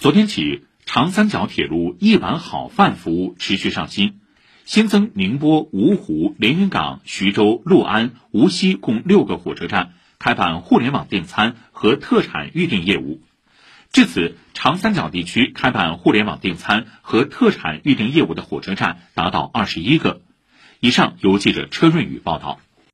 昨天起长三角铁路一碗好饭服务持续上新。新增宁波芜湖连云港徐州六安无锡共六个火车站开办互联网订餐和特产预订业务。至此长三角地区开办互联网订餐和特产预订业务的火车站达到二十一个。以上由记者车润宇报道。